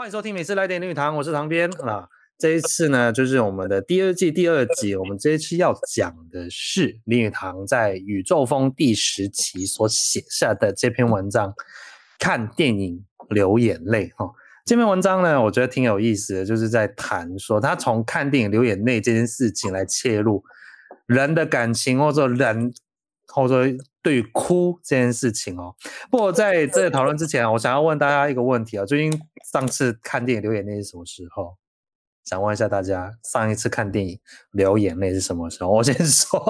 欢迎收听《每次来点林语堂》，我是唐编啊。这一次呢，就是我们的第二季第二集。我们这一期要讲的是林语堂在《宇宙锋》第十期所写下的这篇文章《看电影流眼泪》哈。这篇文章呢，我觉得挺有意思的，就是在谈说他从看电影流眼泪这件事情来切入人的感情，或者人。或者对于哭这件事情哦，不过在这个讨论之前，我想要问大家一个问题啊，最近上次看电影流眼泪是什么时候？想问一下大家，上一次看电影流眼泪是什么时候？我先说，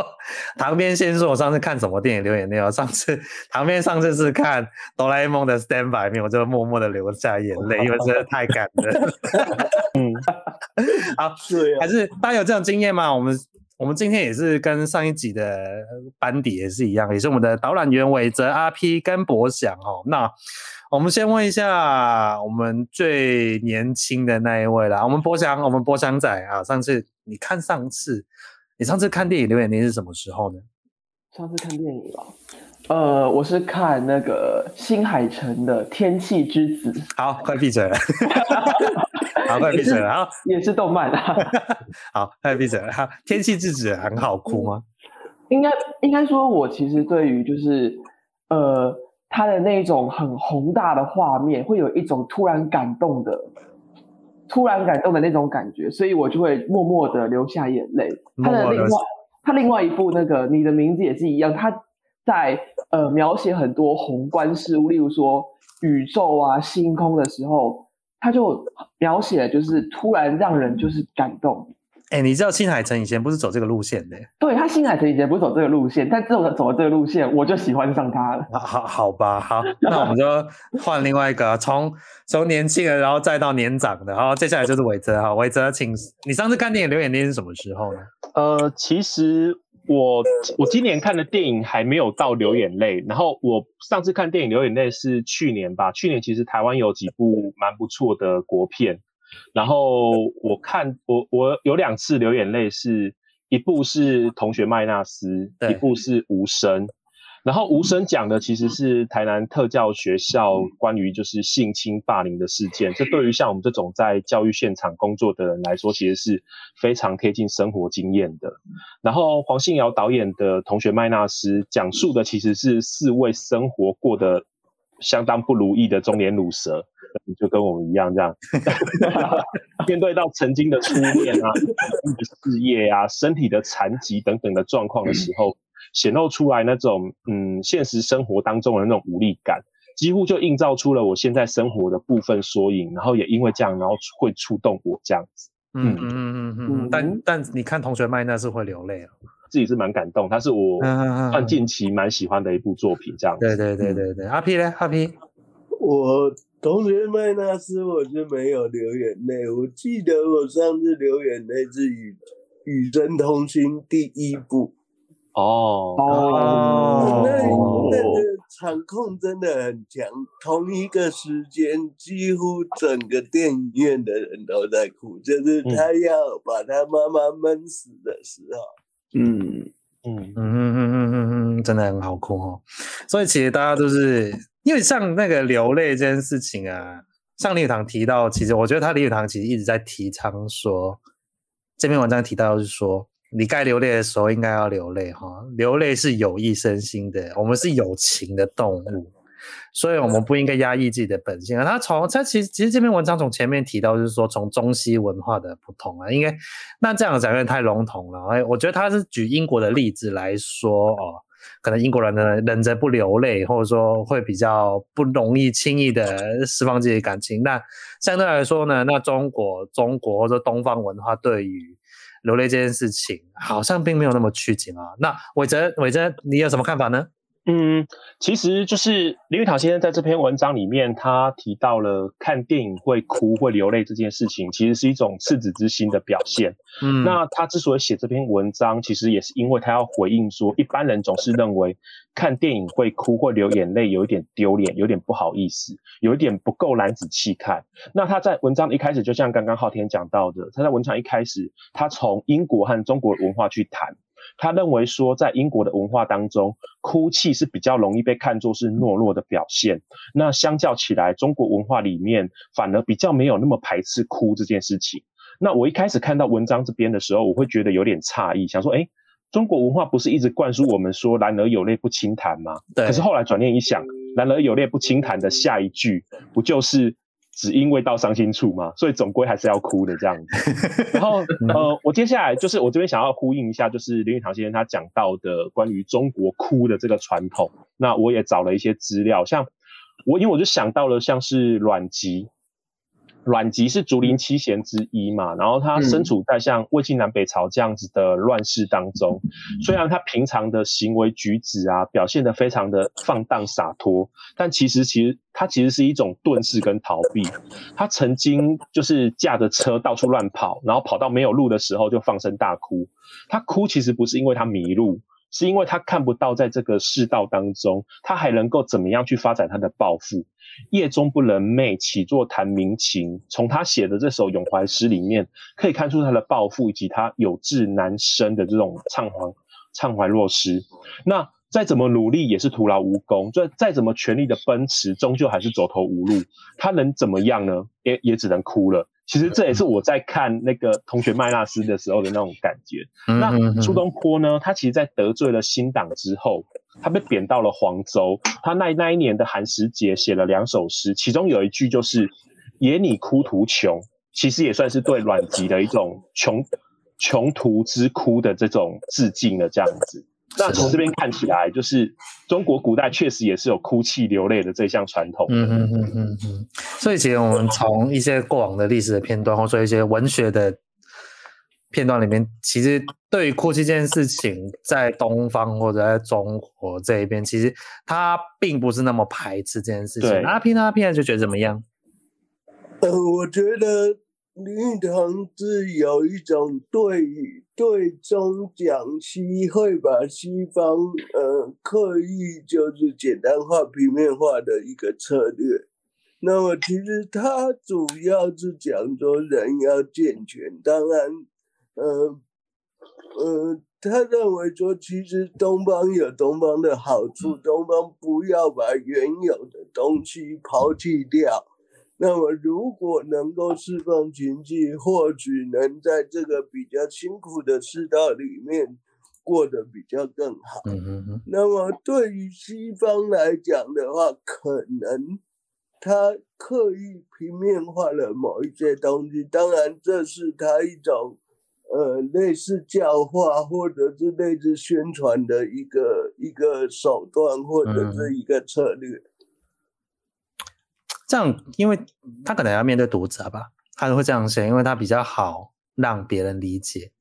旁边先说，我上次看什么电影流眼泪哦？上次旁边上次是看哆啦 A 梦的 Stand By Me，我就默默的流下眼泪，因为真的太感人。嗯，好，是、啊，还是大家有这种经验吗？我们。我们今天也是跟上一集的班底也是一样，也是我们的导览员伟泽、阿 P 跟博翔哦。那我们先问一下我们最年轻的那一位啦，我们博翔，我们博翔仔啊，上次你看上次，你上次看电影留眼泪是什么时候呢？上次看电影啊，呃，我是看那个新海诚的《天气之子》。好，快闭嘴了。好，快闭嘴了。好，也是动漫啊。好，快闭嘴了。好，天气之子很好哭吗？应该应该说，我其实对于就是呃，他的那种很宏大的画面，会有一种突然感动的、突然感动的那种感觉，所以我就会默默的流下眼泪。他的另外，他另外一部那个你的名字也是一样，他在呃描写很多宏观事物，例如说宇宙啊、星空的时候。他就描写，就是突然让人就是感动。哎、欸，你知道新海诚以前不是走这个路线的？对，他新海诚以前不是走这个路线，但自从他走了这个路线，我就喜欢上他了。好，好吧，好，那我们就换另外一个，从从年轻人，然后再到年长的，好，接下来就是伟泽哈，伟泽，请你上次看电影留眼泪是什么时候呢？呃，其实。我我今年看的电影还没有到流眼泪，然后我上次看电影流眼泪是去年吧。去年其实台湾有几部蛮不错的国片，然后我看我我有两次流眼泪，是一部是《同学麦纳斯》，一部是《无声》。然后无声讲的其实是台南特教学校关于就是性侵霸凌的事件，这对于像我们这种在教育现场工作的人来说，其实是非常贴近生活经验的。然后黄信尧导演的同学麦纳斯讲述的其实是四位生活过得相当不如意的中年鲁蛇，就跟我们一样这样，面对到曾经的初恋啊、事业啊、身体的残疾等等的状况的时候。显露出来那种嗯，现实生活当中的那种无力感，几乎就映照出了我现在生活的部分缩影，然后也因为这样，然后会触动我这样子。嗯嗯嗯嗯嗯。但但你看同学麦那是会流泪啊，自己是蛮感动，他是我算近期蛮喜欢的一部作品，这样子。对对对对对。阿 P 呢？阿 P，我同学麦那斯我是没有流眼泪，我记得我上次流眼泪是与与神同行第一部。哦哦，那那个场控真的很强，同一个时间，几乎整个电影院的人都在哭，就是他要把他妈妈闷死的时候。嗯嗯嗯嗯嗯嗯嗯，真的很好哭哦。所以其实大家都是因为像那个流泪这件事情啊，像林语堂提到，其实我觉得他林语堂其实一直在提倡说，这篇文章提到是说。你该流泪的时候应该要流泪哈，流泪是有益身心的。我们是有情的动物，所以我们不应该压抑自己的本性。他从他其实其实这篇文章从前面提到，就是说从中西文化的不同啊，应该那这样讲有点太笼统了。哎，我觉得他是举英国的例子来说哦，可能英国人呢忍着不流泪，或者说会比较不容易轻易的释放自己的感情。那相对来说呢，那中国中国或者东方文化对于流泪这件事情好像并没有那么拘谨啊。那伟哲，伟哲，你有什么看法呢？嗯，其实就是林语堂先生在这篇文章里面，他提到了看电影会哭会流泪这件事情，其实是一种赤子之心的表现。嗯，那他之所以写这篇文章，其实也是因为他要回应说，一般人总是认为看电影会哭会流眼泪，有一点丢脸，有点不好意思，有一点不够男子气概。那他在文章一开始，就像刚刚昊天讲到的，他在文章一开始，他从英国和中国文化去谈。他认为说，在英国的文化当中，哭泣是比较容易被看作是懦弱的表现。那相较起来，中国文化里面反而比较没有那么排斥哭这件事情。那我一开始看到文章这边的时候，我会觉得有点诧异，想说，诶，中国文化不是一直灌输我们说“男儿有泪不轻弹”吗？对。可是后来转念一想，“男儿有泪不轻弹”的下一句不就是？只因为到伤心处嘛，所以总归还是要哭的这样子。然后呃，我接下来就是我这边想要呼应一下，就是林语堂先生他讲到的关于中国哭的这个传统。那我也找了一些资料，像我因为我就想到了像是阮籍。阮籍是竹林七贤之一嘛，然后他身处在像魏晋南北朝这样子的乱世当中，虽然他平常的行为举止啊表现得非常的放荡洒脱，但其实其实他其实是一种遁世跟逃避。他曾经就是驾着车到处乱跑，然后跑到没有路的时候就放声大哭。他哭其实不是因为他迷路，是因为他看不到在这个世道当中，他还能够怎么样去发展他的抱负。夜中不能寐，起坐弹鸣琴。从他写的这首咏怀诗里面，可以看出他的抱负以及他有志难伸的这种怅怀怅怀若失。那再怎么努力也是徒劳无功，再再怎么全力的奔驰，终究还是走投无路。他能怎么样呢？也也只能哭了。其实这也是我在看那个同学麦纳斯的时候的那种感觉。那苏东坡呢？他其实，在得罪了新党之后，他被贬到了黄州。他那那一年的寒食节写了两首诗，其中有一句就是“野你哭途穷”，其实也算是对阮籍的一种穷穷途之哭的这种致敬的这样子。那从这边看起来，就是中国古代确实也是有哭泣流泪的这项传统。嗯嗯嗯嗯嗯。所以其实我们从一些过往的历史的片段，或者说一些文学的片段里面，其实对于哭泣这件事情，在东方或者在中国这一边，其实他并不是那么排斥这件事情。阿平阿平就觉得怎么样？呃，我觉得。林语堂是有一种对对中讲西，会把西方呃刻意就是简单化、平面化的一个策略。那么其实他主要是讲说人要健全，当然，呃呃，他认为说其实东方有东方的好处，东方不要把原有的东西抛弃掉。那么，如果能够释放情绪，或许能在这个比较辛苦的世道里面过得比较更好。嗯嗯嗯。那么，对于西方来讲的话，可能他刻意平面化了某一些东西。当然，这是他一种呃类似教化或者是类似宣传的一个一个手段，或者是一个策略。嗯这样，因为他可能要面对读者吧，他会这样写，因为他比较好让别人理解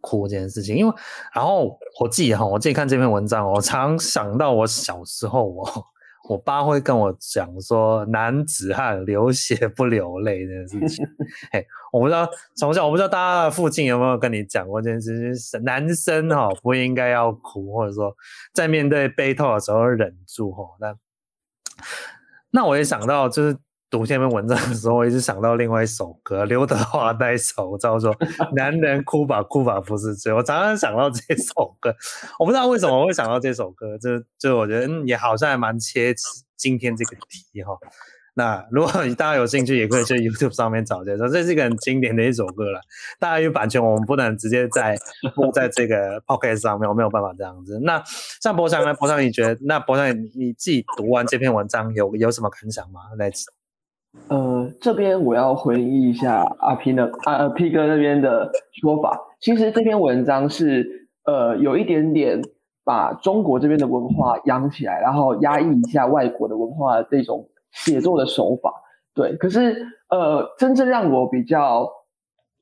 哭这件事情。因为，然后我自己哈，我自己看这篇文章，我常想到我小时候，我 我爸会跟我讲说“男子汉流血不流泪”这件事情。嘿，我不知道从小，我不知道大家的父亲有没有跟你讲过这件事情，男生哈不应该要哭，或者说在面对悲痛的时候忍住哈，那。那我也想到，就是读这篇文章的时候，我一直想到另外一首歌，刘德华那一首叫做《男人哭吧哭吧不是罪》，我常常想到这首歌，我不知道为什么我会想到这首歌，就就我觉得也好像还蛮切今天这个题哈。那如果大家有兴趣，也可以去 YouTube 上面找这首，这是一个很经典的一首歌了。大家有版权，我们不能直接在 播在这个 Podcast 上面，我没有办法这样子。那像博翔呢？博翔，你觉得？那博翔，你自己读完这篇文章有有什么感想吗？来，呃，这边我要回忆一下阿 P 的阿 P 哥那边的说法。其实这篇文章是呃有一点点把中国这边的文化养起来，然后压抑一下外国的文化的这种。写作的手法，对，可是呃，真正让我比较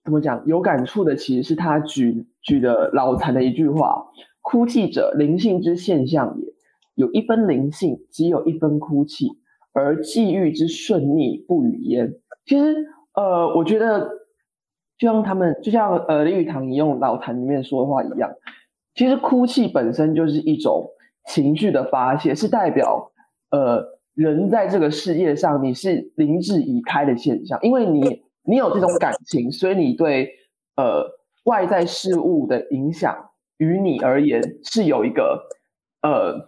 怎么讲有感触的，其实是他举举的老残的一句话：“哭泣者，灵性之现象也。有一分灵性，即有一分哭泣，而际遇之顺逆不语焉。”其实呃，我觉得就像他们，就像呃林语堂引用老残里面说的话一样，其实哭泣本身就是一种情绪的发泄，是代表呃。人在这个世界上，你是灵智已开的现象，因为你你有这种感情，所以你对呃外在事物的影响于你而言是有一个呃，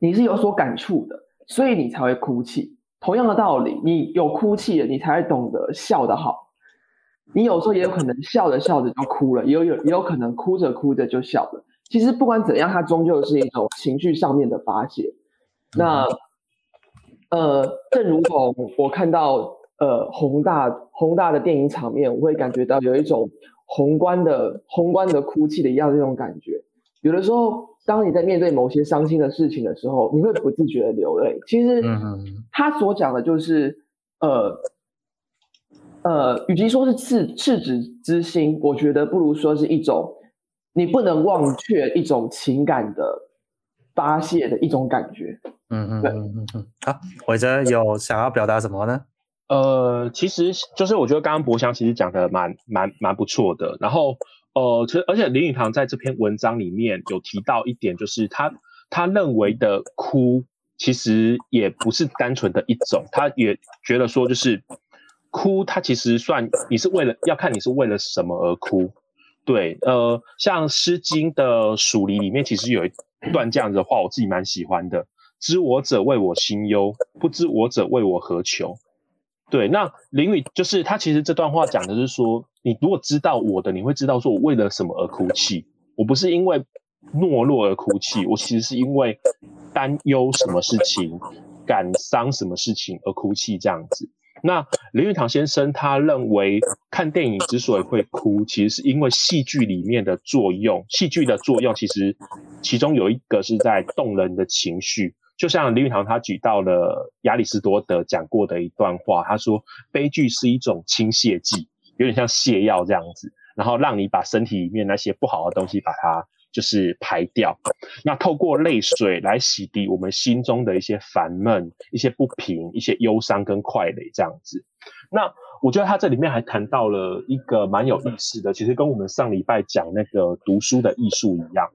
你是有所感触的，所以你才会哭泣。同样的道理，你有哭泣了，你才会懂得笑得好。你有时候也有可能笑着笑着就哭了，也有有也有可能哭着哭着就笑了。其实不管怎样，它终究是一种情绪上面的发泄。那呃，正如同我看到呃宏大宏大的电影场面，我会感觉到有一种宏观的宏观的哭泣的一样的那种感觉。有的时候，当你在面对某些伤心的事情的时候，你会不自觉的流泪。其实他所讲的就是呃。呃，与其说是赤赤子之心，我觉得不如说是一种你不能忘却一种情感的发泄的一种感觉。嗯嗯嗯嗯嗯。好，伟哲有想要表达什么呢？呃，其实就是我觉得刚刚博翔其实讲的蛮蛮蛮不错的。然后呃，其实而且林语堂在这篇文章里面有提到一点，就是他他认为的哭其实也不是单纯的一种，他也觉得说就是。哭，他其实算你是为了要看你是为了什么而哭，对，呃，像《诗经》的蜀离里面其实有一段这样子的话，我自己蛮喜欢的：“知我者谓我心忧，不知我者谓我何求。”对，那林语就是他其实这段话讲的是说，你如果知道我的，你会知道说我为了什么而哭泣，我不是因为懦弱而哭泣，我其实是因为担忧什么事情、感伤什么事情而哭泣这样子。那林语堂先生他认为，看电影之所以会哭，其实是因为戏剧里面的作用。戏剧的作用其实其中有一个是在动人的情绪，就像林语堂他举到了亚里士多德讲过的一段话，他说悲剧是一种清泻剂，有点像泻药这样子，然后让你把身体里面那些不好的东西把它。就是排掉，那透过泪水来洗涤我们心中的一些烦闷、一些不平、一些忧伤跟快乐这样子。那我觉得他这里面还谈到了一个蛮有意思的，其实跟我们上礼拜讲那个读书的艺术一样，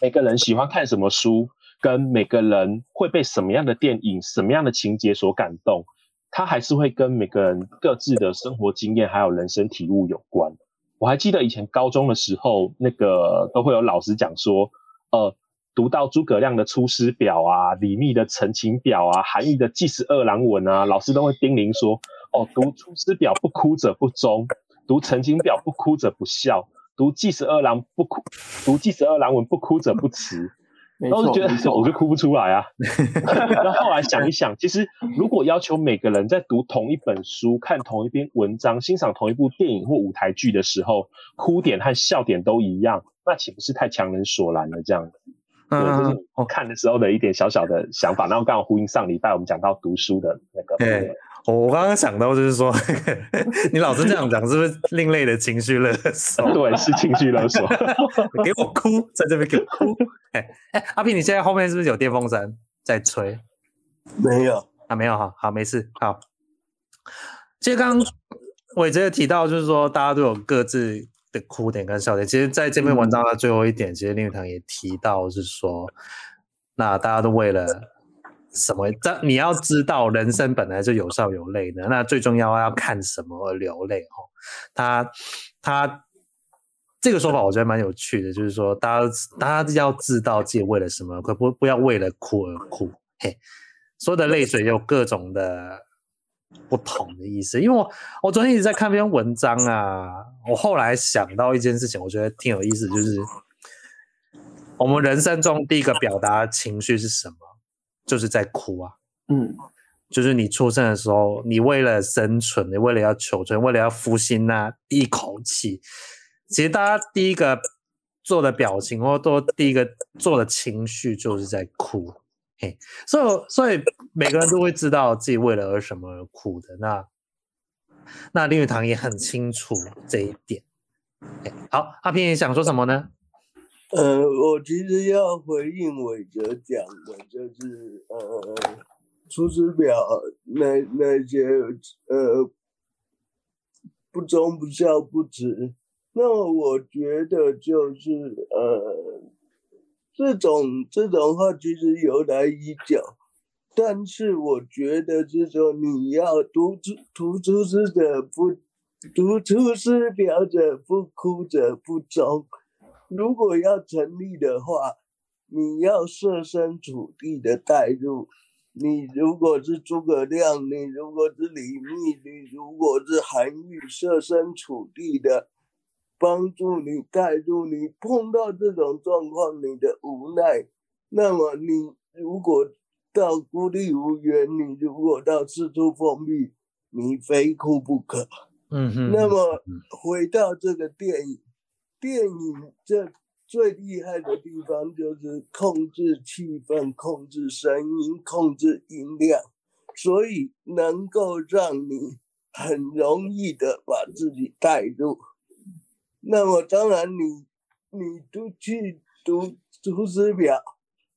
每个人喜欢看什么书，跟每个人会被什么样的电影、什么样的情节所感动，他还是会跟每个人各自的生活经验还有人生体悟有关。我还记得以前高中的时候，那个都会有老师讲说，呃，读到诸葛亮的《出师表》啊，李密的《陈情表》啊，韩愈的《祭十二郎文》啊，老师都会叮咛说，哦，读《出师表》不哭者不忠，读《陈情表》不哭者不孝，读《祭十二郎》不哭，读《祭十二郎文》不哭者不慈。然后就觉得我就哭不出来啊。那后来想一想，其实如果要求每个人在读同一本书、看同一篇文章、欣赏同一部电影或舞台剧的时候，哭点和笑点都一样，那岂不是太强人所难了？这样子，对，这是我看的时候的一点小小的想法。然后刚好呼应上礼拜我们讲到读书的那个。我刚刚想到就是说，你老是这样讲，是不是另类的情绪勒索？对，是情绪勒索。给我哭，在这边给我哭。哎哎，阿平，你现在后面是不是有电风扇在吹？没有啊，没有哈，好，没事，好。其实刚刚伟哲也提到，就是说大家都有各自的哭点跟笑点。其实，在这篇文章的最后一点，嗯、其实林语堂也提到，是说，那大家都为了。什么？这你要知道，人生本来就有笑有泪的。那最重要要看什么而流泪？哦，他他这个说法我觉得蛮有趣的，就是说，大家大家要知道自己为了什么，可不不要为了哭而哭。嘿，所有的泪水有各种的不同的意思。因为我我昨天一直在看篇文章啊，我后来想到一件事情，我觉得挺有意思，就是我们人生中第一个表达情绪是什么？就是在哭啊，嗯，就是你出生的时候，你为了生存，你为了要求存，为了要呼吸那一口气，其实大家第一个做的表情，或都第一个做的情绪，就是在哭，嘿，所以所以每个人都会知道自己为了而什么而哭的。那那林语堂也很清楚这一点。好，阿平你想说什么呢？呃，我其实要回应伟哲讲的，就是呃，《出师表》那那些呃不忠不孝不慈，那我觉得就是呃这种这种话其实由来已久，但是我觉得是说你要读出读出师者不读出师表者不哭者不忠。如果要成立的话，你要设身处地的带入。你如果是诸葛亮，你如果是李密，你如果是韩愈，设身处地的帮助你带入。你碰到这种状况，你的无奈，那么你如果到孤立无援，你如果到四处封闭，你非哭不可。嗯哼。那么回到这个电影，电影这。最厉害的地方就是控制气氛、控制声音、控制音量，所以能够让你很容易的把自己带入。那么当然你，你你都去读《出师表》，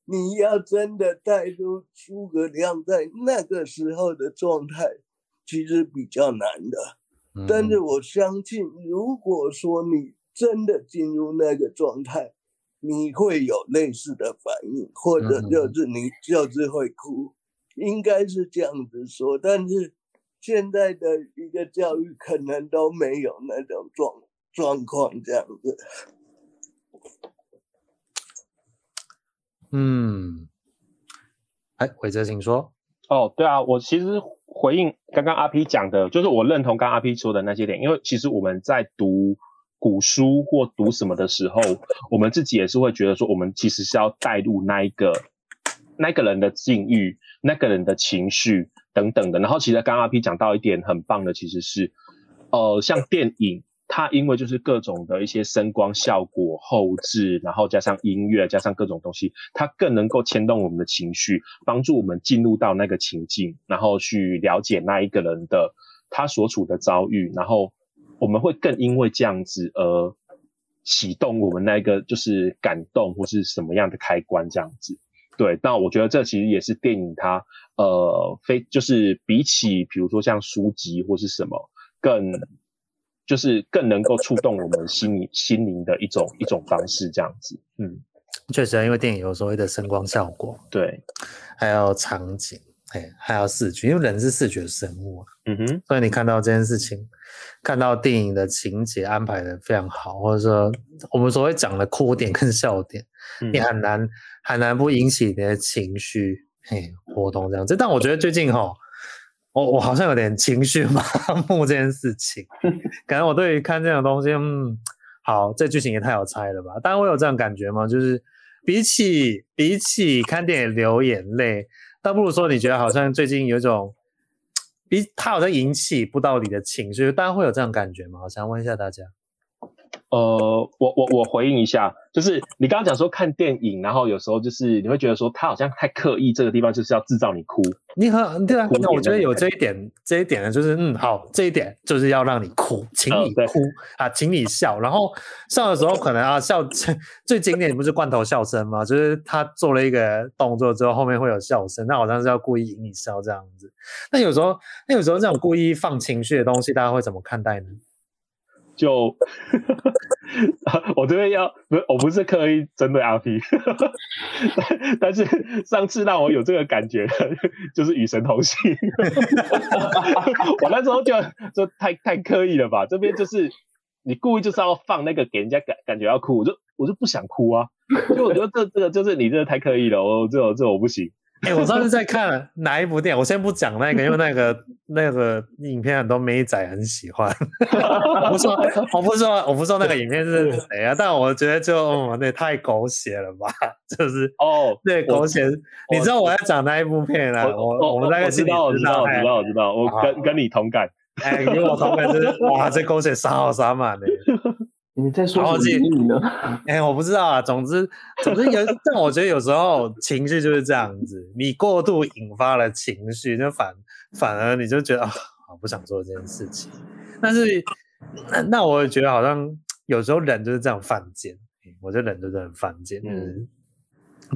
你要真的带入诸葛亮在那个时候的状态，其实比较难的。但是我相信，如果说你真的进入那个状态，你会有类似的反应，或者就是你就是会哭，应该是这样子说。但是现在的一个教育可能都没有那种状状况这样子。嗯，哎，伟哲，请说。哦，对啊，我其实回应刚刚阿 P 讲的，就是我认同刚刚阿 P 说的那些点，因为其实我们在读。古书或读什么的时候，我们自己也是会觉得说，我们其实是要带入那一个那个人的境遇、那个人的情绪等等的。然后，其实刚刚阿 P 讲到一点很棒的，其实是，呃，像电影，它因为就是各种的一些声光效果、后置，然后加上音乐，加上各种东西，它更能够牵动我们的情绪，帮助我们进入到那个情境，然后去了解那一个人的他所处的遭遇，然后。我们会更因为这样子而启动我们那个就是感动或是什么样的开关这样子，对。那我觉得这其实也是电影它呃非就是比起比如说像书籍或是什么更就是更能够触动我们心灵心灵的一种一种方式这样子。嗯，确实，因为电影有所谓的声光效果，对，还有场景。哎，还要视觉，因为人是视觉生物，啊嗯哼，所以你看到这件事情，看到电影的情节安排的非常好，或者说我们所谓讲的哭点跟笑点，嗯、你很难很难不引起你的情绪，嘿，活动这样子。但我觉得最近哈，我我好像有点情绪麻木这件事情，感觉我对于看这种东西，嗯，好，这剧情也太好猜了吧？当然我有这样感觉吗？就是比起比起看电影流眼泪。倒不如说，你觉得好像最近有一种，比他好像引起不到你的情绪，大家会有这样感觉吗？我想问一下大家。呃，我我我回应一下，就是你刚刚讲说看电影，然后有时候就是你会觉得说他好像太刻意，这个地方就是要制造你哭。你很对啊，那我觉得有这一点，这一点呢，就是嗯，好，这一点就是要让你哭，请你哭、呃、啊，请你笑，然后笑的时候可能啊笑，最经典不是罐头笑声吗？就是他做了一个动作之后，后面会有笑声，那好像是要故意引你笑这样子。那有时候，那有时候这种故意放情绪的东西，大家会怎么看待呢？就，我这边要不是，我不是刻意针对阿 P，但是上次让我有这个感觉的，就是《与神同行》，我那时候就就太太刻意了吧？这边就是你故意就是要放那个给人家感感觉要哭，我就我就不想哭啊，就我觉得这这个就是你这个太刻意了，我这这我不行。哎、欸，我上次在看哪一部电影？我先不讲那个，因为那个那个影片很多妹仔很喜欢。我不说，我不说，我不说那个影片是谁啊？但我觉得就哦，那太狗血了吧？就是哦，对，狗血。你知道我在讲哪一部片啊？我我，我们大概知道，我知道，我知道，我知道，我跟跟你同感。哎、欸，跟我同感就是哇，这狗血杀好杀满的。你在说什么呢？哎、欸，我不知道啊。总之，总之有，但我觉得有时候情绪就是这样子，你过度引发了情绪，就反反而你就觉得啊，我不想做这件事情。但是那那我也觉得好像有时候人就是这样犯贱，我觉得人就是很犯贱。嗯，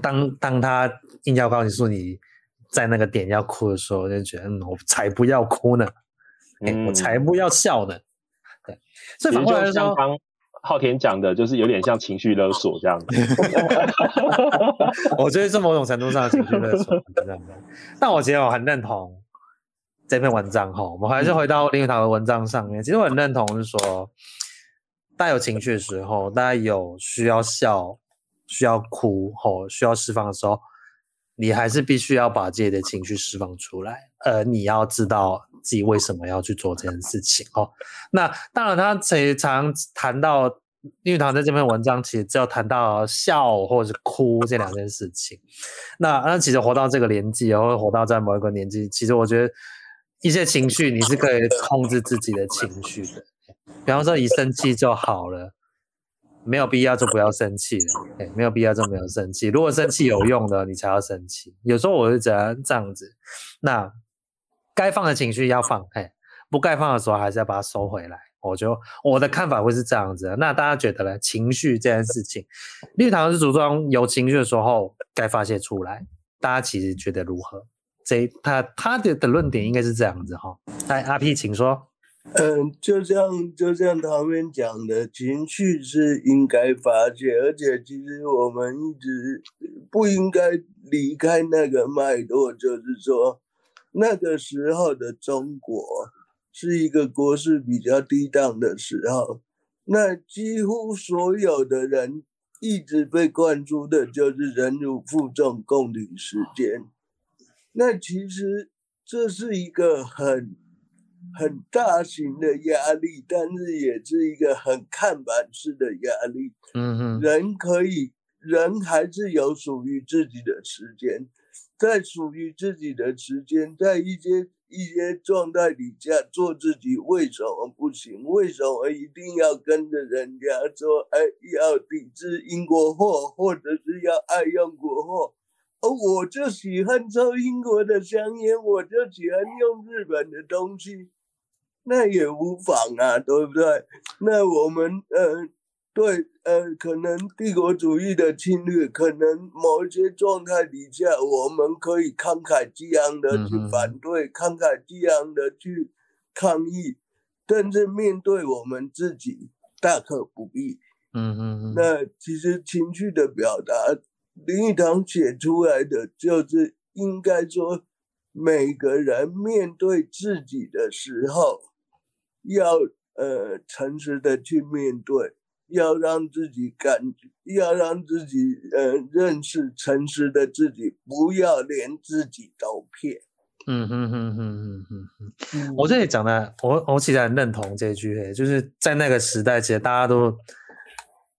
当当他硬要告诉你你在那个点要哭的时候，就觉得嗯，我才不要哭呢，欸嗯、我才不要笑呢。对，所以反过来说。昊天讲的就是有点像情绪勒索这样子，我觉得是某种程度上的情绪勒索，但我其实我很认同这篇文章哈。我们还是回到林语堂的文章上面，其实我很认同是说，大家有情绪的时候，大家有需要笑、需要哭吼、需要释放的时候，你还是必须要把自己的情绪释放出来。呃，你要知道自己为什么要去做这件事情哦。那当然，他常常谈到因为他在这篇文章，其实只有谈到笑或者是哭这两件事情。那那其实活到这个年纪，或者活到在某一个年纪，其实我觉得一些情绪你是可以控制自己的情绪的。比方说，一生气就好了。没有必要就不要生气了，哎，没有必要就没有生气。如果生气有用的，你才要生气。有时候我是这样这样子，那该放的情绪要放，哎，不该放的时候还是要把它收回来。我就我的看法会是这样子。那大家觉得呢？情绪这件事情，林语堂是主张有情绪的时候该发泄出来。大家其实觉得如何？这他他的的论点应该是这样子哈。来，阿 P，请说。嗯，就像就像他们讲的，情绪是应该发泄，而且其实我们一直不应该离开那个脉络，就是说那个时候的中国是一个国势比较低档的时候，那几乎所有的人一直被灌输的就是忍辱负重、共体时间，那其实这是一个很。很大型的压力，但是也是一个很看板式的压力。嗯哼，人可以，人还是有属于自己的时间，在属于自己的时间，在一些一些状态底下做自己，为什么不行？为什么一定要跟着人家说？哎，要抵制英国货，或者是要爱用国货？哦，我就喜欢抽英国的香烟，我就喜欢用日本的东西。那也无妨啊，对不对？那我们呃，对呃，可能帝国主义的侵略，可能某一些状态底下，我们可以慷慨激昂的去反对，嗯、慷慨激昂的去抗议，但是面对我们自己，大可不必。嗯嗯嗯。那其实情绪的表达，林语堂写出来的就是应该说，每个人面对自己的时候。要呃诚实的去面对，要让自己感觉，要让自己呃认识诚实的自己，不要连自己都骗。嗯哼哼哼哼哼哼，我这里讲的，我我其实很认同这句，就是在那个时代，其实大家都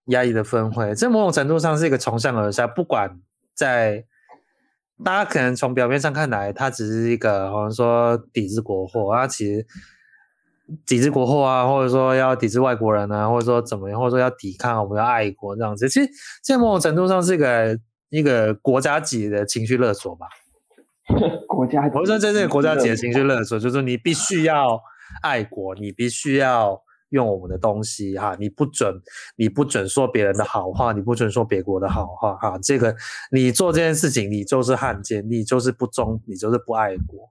压抑的氛围，这某种程度上是一个从上而下，不管在大家可能从表面上看来，它只是一个好像说抵制国货，它其实。抵制国货啊，或者说要抵制外国人啊，或者说怎么样，或者说要抵抗，我们要爱国这样子。其实，在某种程度上是一个一个国家级的情绪勒索吧。国家级，我说这是国家级的情绪勒索，就是你必须要爱国，你必须要用我们的东西哈，你不准你不准说别人的好话，你不准说别国的好话哈。这个你做这件事情，你就是汉奸，你就是不忠，你就是不爱国。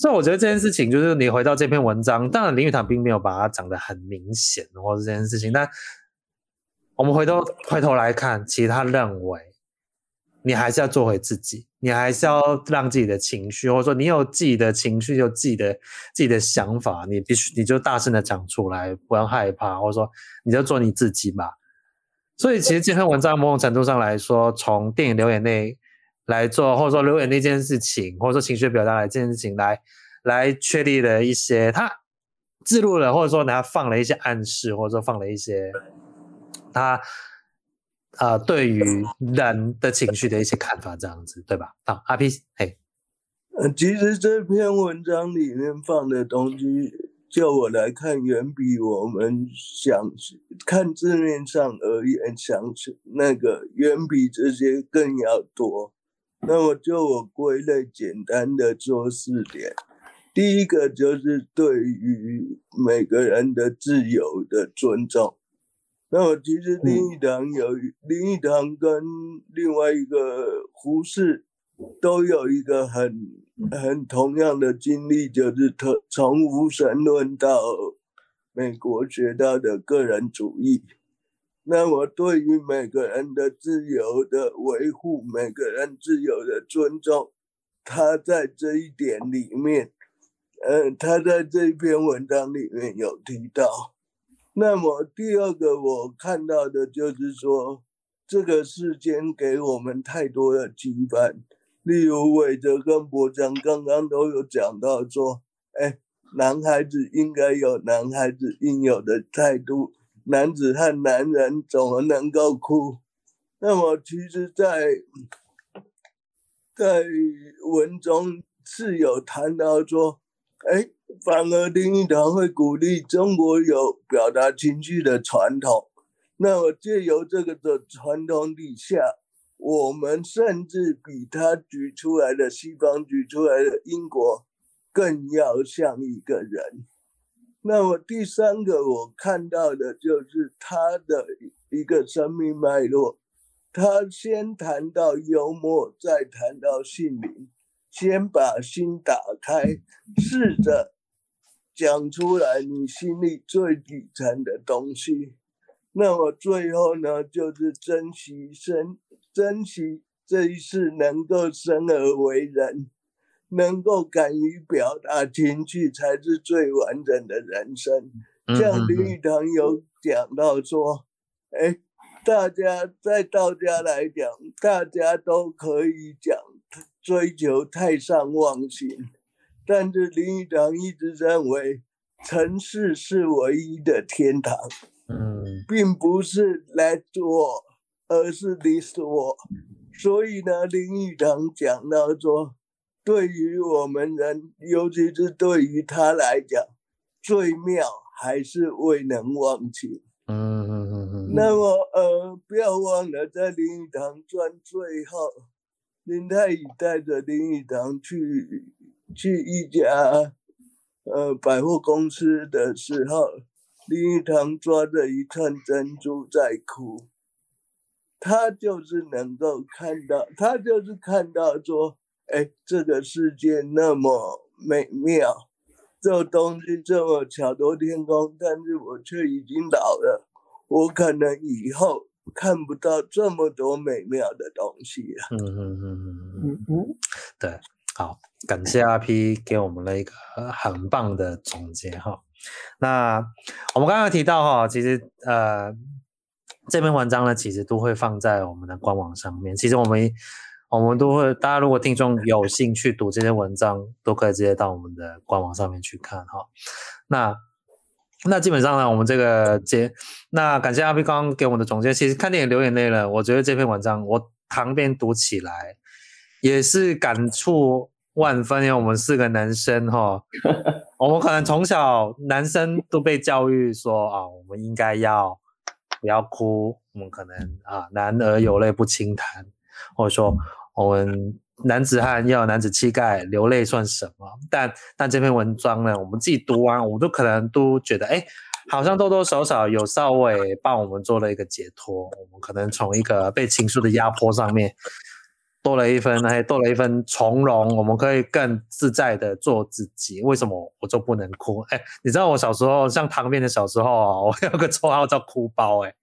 所以我觉得这件事情就是你回到这篇文章，当然林语堂并没有把它讲得很明显，或者这件事情，但我们回头回头来看，其实他认为你还是要做回自己，你还是要让自己的情绪，或者说你有自己的情绪，有自己的自己的想法，你必须你就大声的讲出来，不要害怕，或者说你就做你自己吧。所以其实这篇文章某种程度上来说，从电影流眼泪。来做，或者说留言那件事情，或者说情绪表达来这件事情来，来确立了一些他记录了，或者说他放了一些暗示，或者说放了一些他呃对于人的情绪的一些看法，这样子对吧？好，阿 P，嘿，呃，其实这篇文章里面放的东西，就我来看，远比我们想看字面上而言，想那个远比这些更要多。那么就我归类，简单的做四点。第一个就是对于每个人的自由的尊重。那么其实林语堂有林语堂跟另外一个胡适都有一个很很同样的经历，就是从无神论到美国学到的个人主义。那么，对于每个人的自由的维护，每个人自由的尊重，他在这一点里面，嗯、呃，他在这一篇文章里面有提到。那么第二个我看到的就是说，这个世间给我们太多的羁绊，例如伟哲跟博章刚刚都有讲到说，哎，男孩子应该有男孩子应有的态度，男子汉男人怎么能够哭？那么其实在，在文中是有谈到说，哎。反而林语堂会鼓励中国有表达情绪的传统，那么借由这个的传统底下，我们甚至比他举出来的西方举出来的英国更要像一个人。那么第三个我看到的就是他的一个生命脉络，他先谈到幽默，再谈到性灵，先把心打开，试着。讲出来你心里最底层的东西，那么最后呢，就是珍惜生，珍惜这一世能够生而为人，能够敢于表达情绪，才是最完整的人生。像林语堂有讲到说，哎，大家在道家来讲，大家都可以讲追求太上忘形。但是林语堂一直认为，城市是唯一的天堂，嗯，并不是 let war，而是 this war。所以呢，林语堂讲到说，对于我们人，尤其是对于他来讲，最妙还是未能忘情。嗯嗯嗯嗯。那么呃，不要忘了，在林语堂传最后，林太乙带着林语堂去。去一家呃百货公司的时候，林语堂抓着一串珍珠在哭。他就是能够看到，他就是看到说，哎，这个世界那么美妙，这东西这么巧夺天工，但是我却已经老了，我可能以后看不到这么多美妙的东西了。嗯嗯嗯嗯嗯嗯，对。好，感谢阿 P 给我们了一个很棒的总结哈。那我们刚刚提到哈，其实呃这篇文章呢，其实都会放在我们的官网上面。其实我们我们都会，大家如果听众有兴趣读这些文章，都可以直接到我们的官网上面去看哈。那那基本上呢，我们这个节，那感谢阿 B 刚刚给我们的总结。其实看电影流眼泪了，我觉得这篇文章我旁边读起来。也是感触万分，因为我们四个男生哈，我们可能从小男生都被教育说啊，我们应该要不要哭，我们可能啊，男儿有泪不轻弹，或者说我们男子汉要有男子气概，流泪算什么？但但这篇文章呢，我们自己读完，我们都可能都觉得，哎，好像多多少少有稍微帮我们做了一个解脱，我们可能从一个被情绪的压迫上面。多了一分，还多了一分从容，我们可以更自在的做自己。为什么我就不能哭？哎，你知道我小时候，像唐编的小时候啊，我有个绰号叫哭包，哎，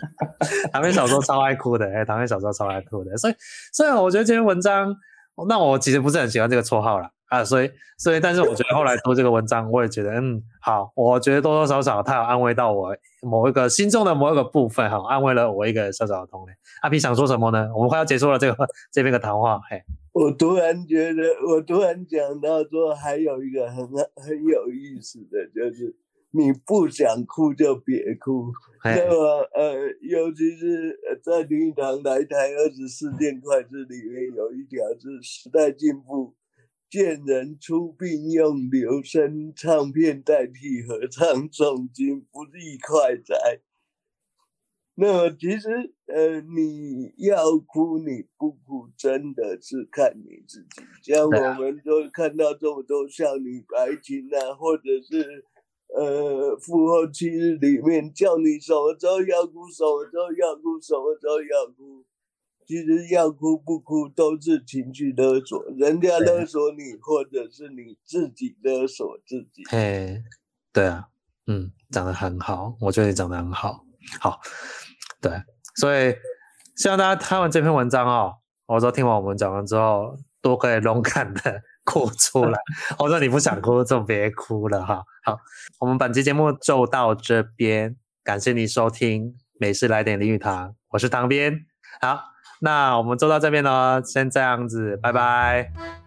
唐编小时候超爱哭的，哎，唐编小时候超爱哭的，所以，所以我觉得这篇文章，那我其实不是很喜欢这个绰号啦。啊，所以，所以，但是我觉得后来读这个文章，我也觉得，嗯，好，我觉得多多少少他有安慰到我某一个心中的某一个部分，哈，安慰了我一个小小的痛。阿 P 想说什么呢？我们快要结束了这个 这边的谈话，嘿，我突然觉得，我突然讲到说，还有一个很很有意思的就是，你不想哭就别哭。那么，呃，尤其是在林语堂来台二十四件快事里面，有一条是时代进步。见人出殡用留声唱片代替合唱诵经，不亦快哉？那么其实，呃，你要哭你不哭，真的是看你自己。像我们都看到这么多少女白情啊，或者是呃，父后七日里面叫你什么时候要哭，什么时候要哭，什么时候要哭。其实要哭不哭都是情绪勒索，人家勒索你，或者是你自己勒索自己。嘿，对啊，嗯，讲得很好，我觉得你讲得很好，好，对，所以希望大家看完这篇文章哦，我说听完我们讲完之后，都可以 勇敢的哭出来。我说你不想哭就别哭了哈。好，我们本期节目就到这边，感谢你收听美事来点林语堂，我是唐边。好，那我们就到这边喽，先这样子，拜拜。